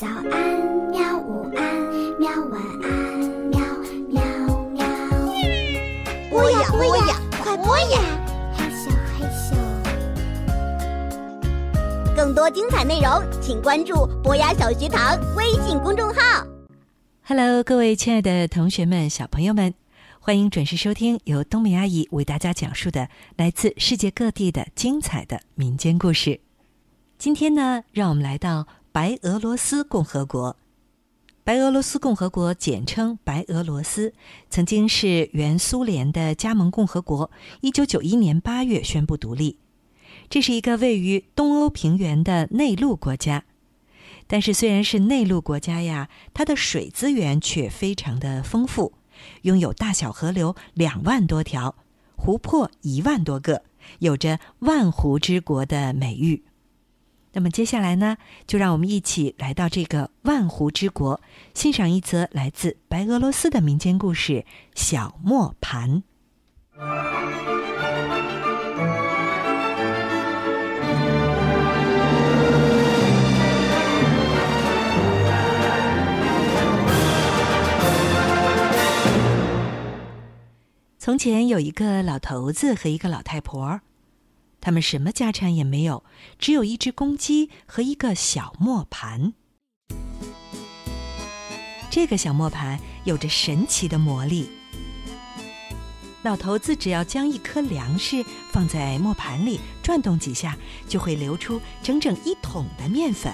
早安，喵！午安，喵！晚安，喵喵喵！播呀播呀，快播呀！嘿咻，嘿咻。更多精彩内容，请关注博雅小学堂微信公众号。Hello，各位亲爱的同学们、小朋友们，欢迎准时收听由冬梅阿姨为大家讲述的来自世界各地的精彩的民间故事。今天呢，让我们来到白俄罗斯共和国。白俄罗斯共和国简称白俄罗斯，曾经是原苏联的加盟共和国。一九九一年八月宣布独立。这是一个位于东欧平原的内陆国家。但是虽然是内陆国家呀，它的水资源却非常的丰富，拥有大小河流两万多条，湖泊一万多个，有着“万湖之国”的美誉。那么接下来呢，就让我们一起来到这个万湖之国，欣赏一则来自白俄罗斯的民间故事《小磨盘》。从前有一个老头子和一个老太婆，他们什么家产也没有，只有一只公鸡和一个小磨盘。这个小磨盘有着神奇的魔力。老头子只要将一颗粮食放在磨盘里转动几下，就会流出整整一桶的面粉。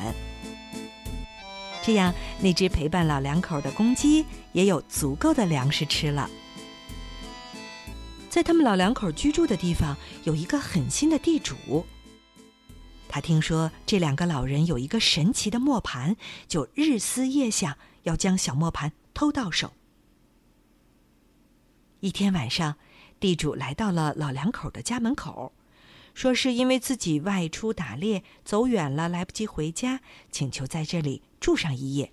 这样，那只陪伴老两口的公鸡也有足够的粮食吃了。在他们老两口居住的地方，有一个狠心的地主。他听说这两个老人有一个神奇的磨盘，就日思夜想要将小磨盘偷到手。一天晚上，地主来到了老两口的家门口，说是因为自己外出打猎走远了，来不及回家，请求在这里住上一夜。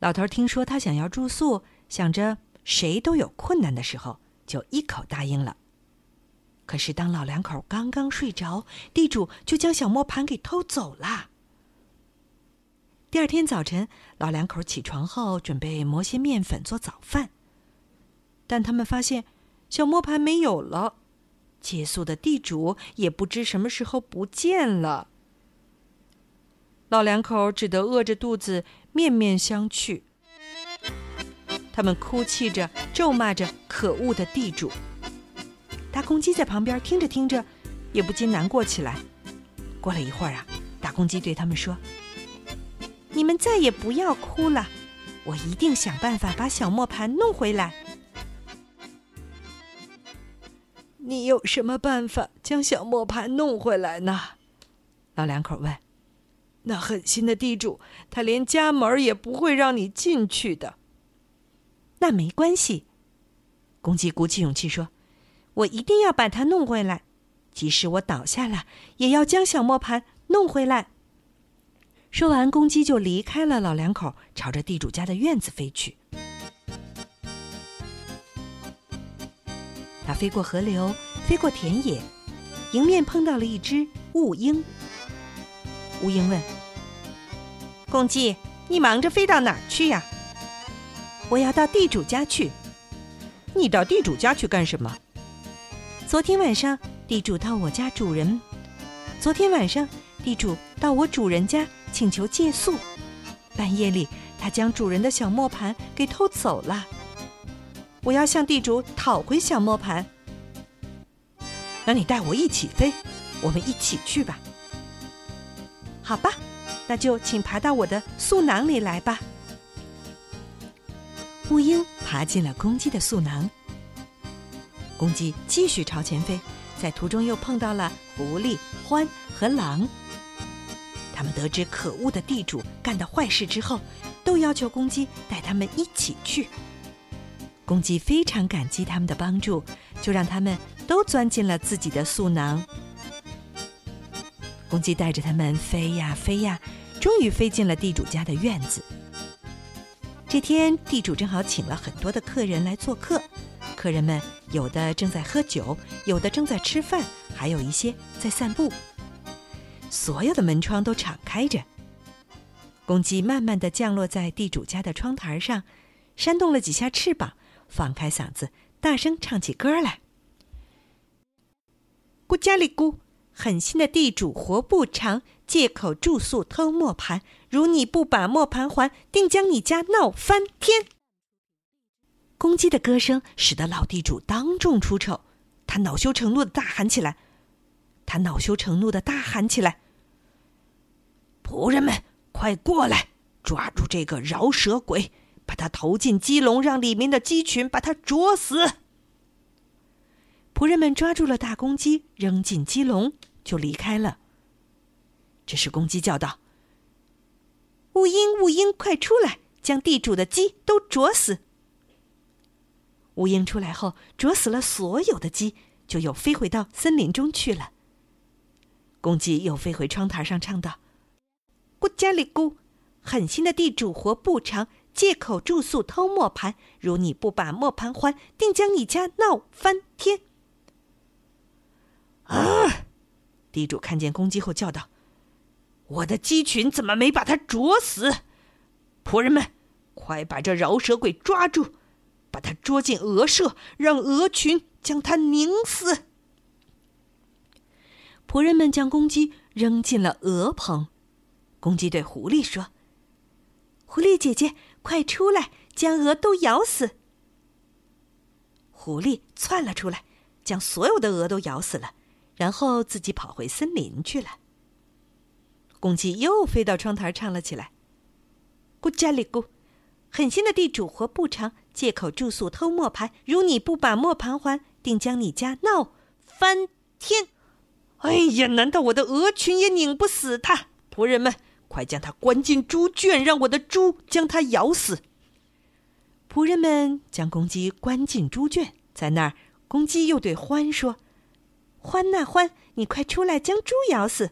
老头听说他想要住宿，想着谁都有困难的时候。就一口答应了。可是当老两口刚刚睡着，地主就将小磨盘给偷走了。第二天早晨，老两口起床后准备磨些面粉做早饭，但他们发现小磨盘没有了，借宿的地主也不知什么时候不见了。老两口只得饿着肚子面面相觑。他们哭泣着，咒骂着可恶的地主。大公鸡在旁边听着听着，也不禁难过起来。过了一会儿啊，大公鸡对他们说：“你们再也不要哭了，我一定想办法把小磨盘弄回来。”你有什么办法将小磨盘弄回来呢？老两口问。那狠心的地主，他连家门也不会让你进去的。那没关系，公鸡鼓起勇气说：“我一定要把它弄回来，即使我倒下了，也要将小磨盘弄回来。”说完，公鸡就离开了老两口，朝着地主家的院子飞去。它飞过河流，飞过田野，迎面碰到了一只雾鹰。乌鹰问：“公鸡，你忙着飞到哪儿去呀？”我要到地主家去。你到地主家去干什么？昨天晚上，地主到我家主人。昨天晚上，地主到我主人家请求借宿。半夜里，他将主人的小磨盘给偷走了。我要向地主讨回小磨盘。那你带我一起飞，我们一起去吧。好吧，那就请爬到我的素囊里来吧。乌鹰爬进了公鸡的嗉囊，公鸡继续朝前飞，在途中又碰到了狐狸、獾和狼。他们得知可恶的地主干的坏事之后，都要求公鸡带他们一起去。公鸡非常感激他们的帮助，就让他们都钻进了自己的嗉囊。公鸡带着他们飞呀飞呀，终于飞进了地主家的院子。这天，地主正好请了很多的客人来做客，客人们有的正在喝酒，有的正在吃饭，还有一些在散步。所有的门窗都敞开着。公鸡慢慢的降落在地主家的窗台上，扇动了几下翅膀，放开嗓子，大声唱起歌来。咕家里咕，狠心的地主活不长，借口住宿偷磨盘。如你不把磨盘还，定将你家闹翻天。公鸡的歌声使得老地主当众出丑，他恼羞成怒的大喊起来。他恼羞成怒的大喊起来：“仆人们，快过来，抓住这个饶舌鬼，把他投进鸡笼，让里面的鸡群把他啄死。”仆人们抓住了大公鸡，扔进鸡笼，就离开了。这时，公鸡叫道：“乌鹰，乌鹰，快出来，将地主的鸡都啄死！”乌鹰出来后，啄死了所有的鸡，就又飞回到森林中去了。公鸡又飞回窗台上，唱道：“咕加里咕，狠心的地主活不长，借口住宿偷磨盘。如你不把磨盘还，定将你家闹翻天。”啊！地主看见公鸡后叫道：“我的鸡群怎么没把它啄死？仆人们，快把这饶舌鬼抓住，把他捉进鹅舍，让鹅群将他拧死。”仆人们将公鸡扔进了鹅棚。公鸡对狐狸说：“狐狸姐姐，快出来，将鹅都咬死。”狐狸窜了出来，将所有的鹅都咬死了，然后自己跑回森林去了。公鸡又飞到窗台唱了起来：“咕家里咕，狠心的地主活不长，借口住宿偷磨盘。如你不把磨盘还，定将你家闹翻天。”哎呀！难道我的鹅群也拧不死它？仆人们，快将它关进猪圈，让我的猪将它咬死。仆人们将公鸡关进猪圈，在那儿，公鸡又对獾说：“獾呐獾，你快出来将猪咬死。”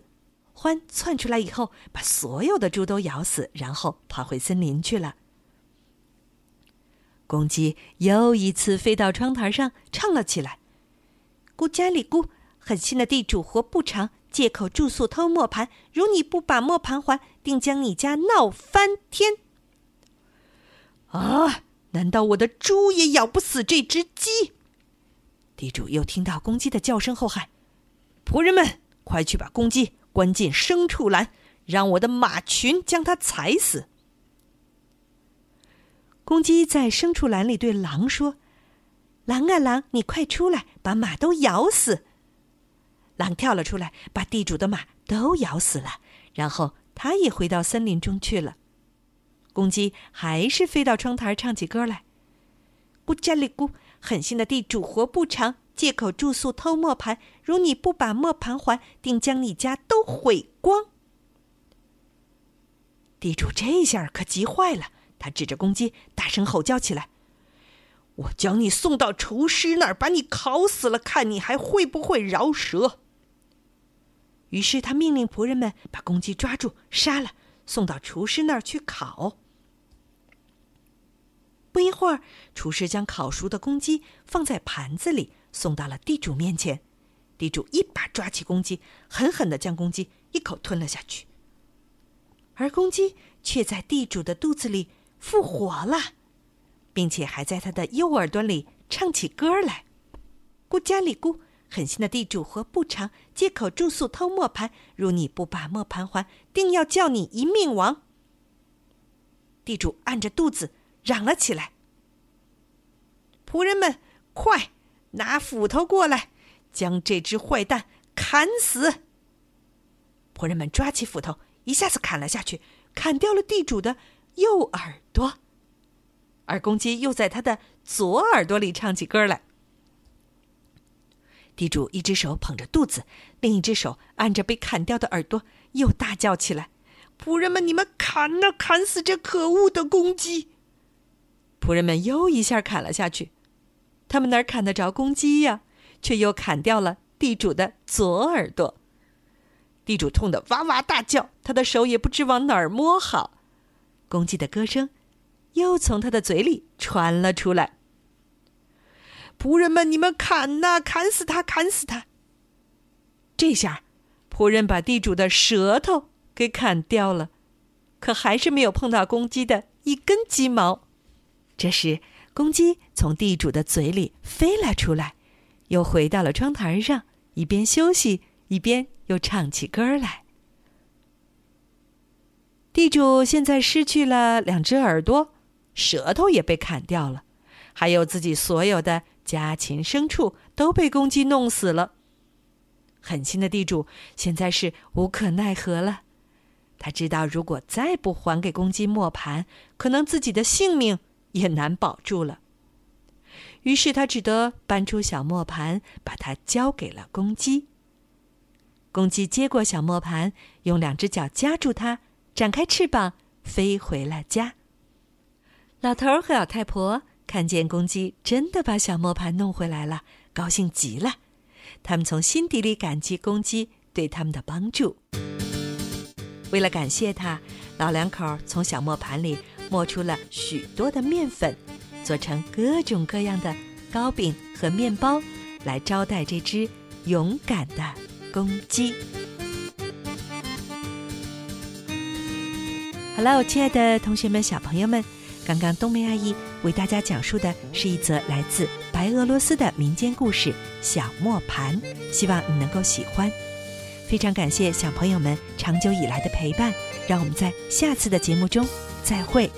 獾窜出来以后，把所有的猪都咬死，然后跑回森林去了。公鸡又一次飞到窗台上，唱了起来：“咕家里咕。”狠心的地主活不长，借口住宿偷磨盘。如你不把磨盘还，定将你家闹翻天。啊！难道我的猪也咬不死这只鸡？地主又听到公鸡的叫声后喊：“仆人们，快去把公鸡关进牲畜栏，让我的马群将它踩死。”公鸡在牲畜栏里对狼说：“狼啊狼，你快出来，把马都咬死。”狼跳了出来，把地主的马都咬死了，然后他也回到森林中去了。公鸡还是飞到窗台唱起歌来：“咕叽里咕，狠心的地主活不长，借口住宿偷磨盘。如你不把磨盘还，定将你家都毁光。”地主这下可急坏了，他指着公鸡大声吼叫起来：“我将你送到厨师那儿，把你烤死了，看你还会不会饶舌！”于是他命令仆人们把公鸡抓住、杀了，送到厨师那儿去烤。不一会儿，厨师将烤熟的公鸡放在盘子里，送到了地主面前。地主一把抓起公鸡，狠狠的将公鸡一口吞了下去。而公鸡却在地主的肚子里复活了，并且还在他的右耳朵里唱起歌来：“咕家里咕。”狠心的地主活不长，借口住宿偷磨盘。如你不把磨盘还，定要叫你一命亡。地主按着肚子嚷了起来：“仆人们，快拿斧头过来，将这只坏蛋砍死！”仆人们抓起斧头，一下子砍了下去，砍掉了地主的右耳朵，而公鸡又在他的左耳朵里唱起歌来。地主一只手捧着肚子，另一只手按着被砍掉的耳朵，又大叫起来：“仆人们，你们砍呐，砍死这可恶的公鸡！”仆人们又一下砍了下去，他们哪儿砍得着公鸡呀？却又砍掉了地主的左耳朵。地主痛得哇哇大叫，他的手也不知往哪儿摸好。公鸡的歌声又从他的嘴里传了出来。仆人们，你们砍呐，砍死他，砍死他！这下，仆人把地主的舌头给砍掉了，可还是没有碰到公鸡的一根鸡毛。这时，公鸡从地主的嘴里飞了出来，又回到了窗台上，一边休息一边又唱起歌来。地主现在失去了两只耳朵，舌头也被砍掉了，还有自己所有的家禽牲畜都被公鸡弄死了。狠心的地主现在是无可奈何了，他知道如果再不还给公鸡磨盘，可能自己的性命也难保住了。于是他只得搬出小磨盘，把它交给了公鸡。公鸡接过小磨盘，用两只脚夹住它。展开翅膀，飞回了家。老头和老太婆看见公鸡真的把小磨盘弄回来了，高兴极了。他们从心底里感激公鸡对他们的帮助。为了感谢他，老两口从小磨盘里磨出了许多的面粉，做成各种各样的糕饼和面包，来招待这只勇敢的公鸡。好了，我亲爱的同学们、小朋友们，刚刚冬梅阿姨为大家讲述的是一则来自白俄罗斯的民间故事《小磨盘》，希望你能够喜欢。非常感谢小朋友们长久以来的陪伴，让我们在下次的节目中再会。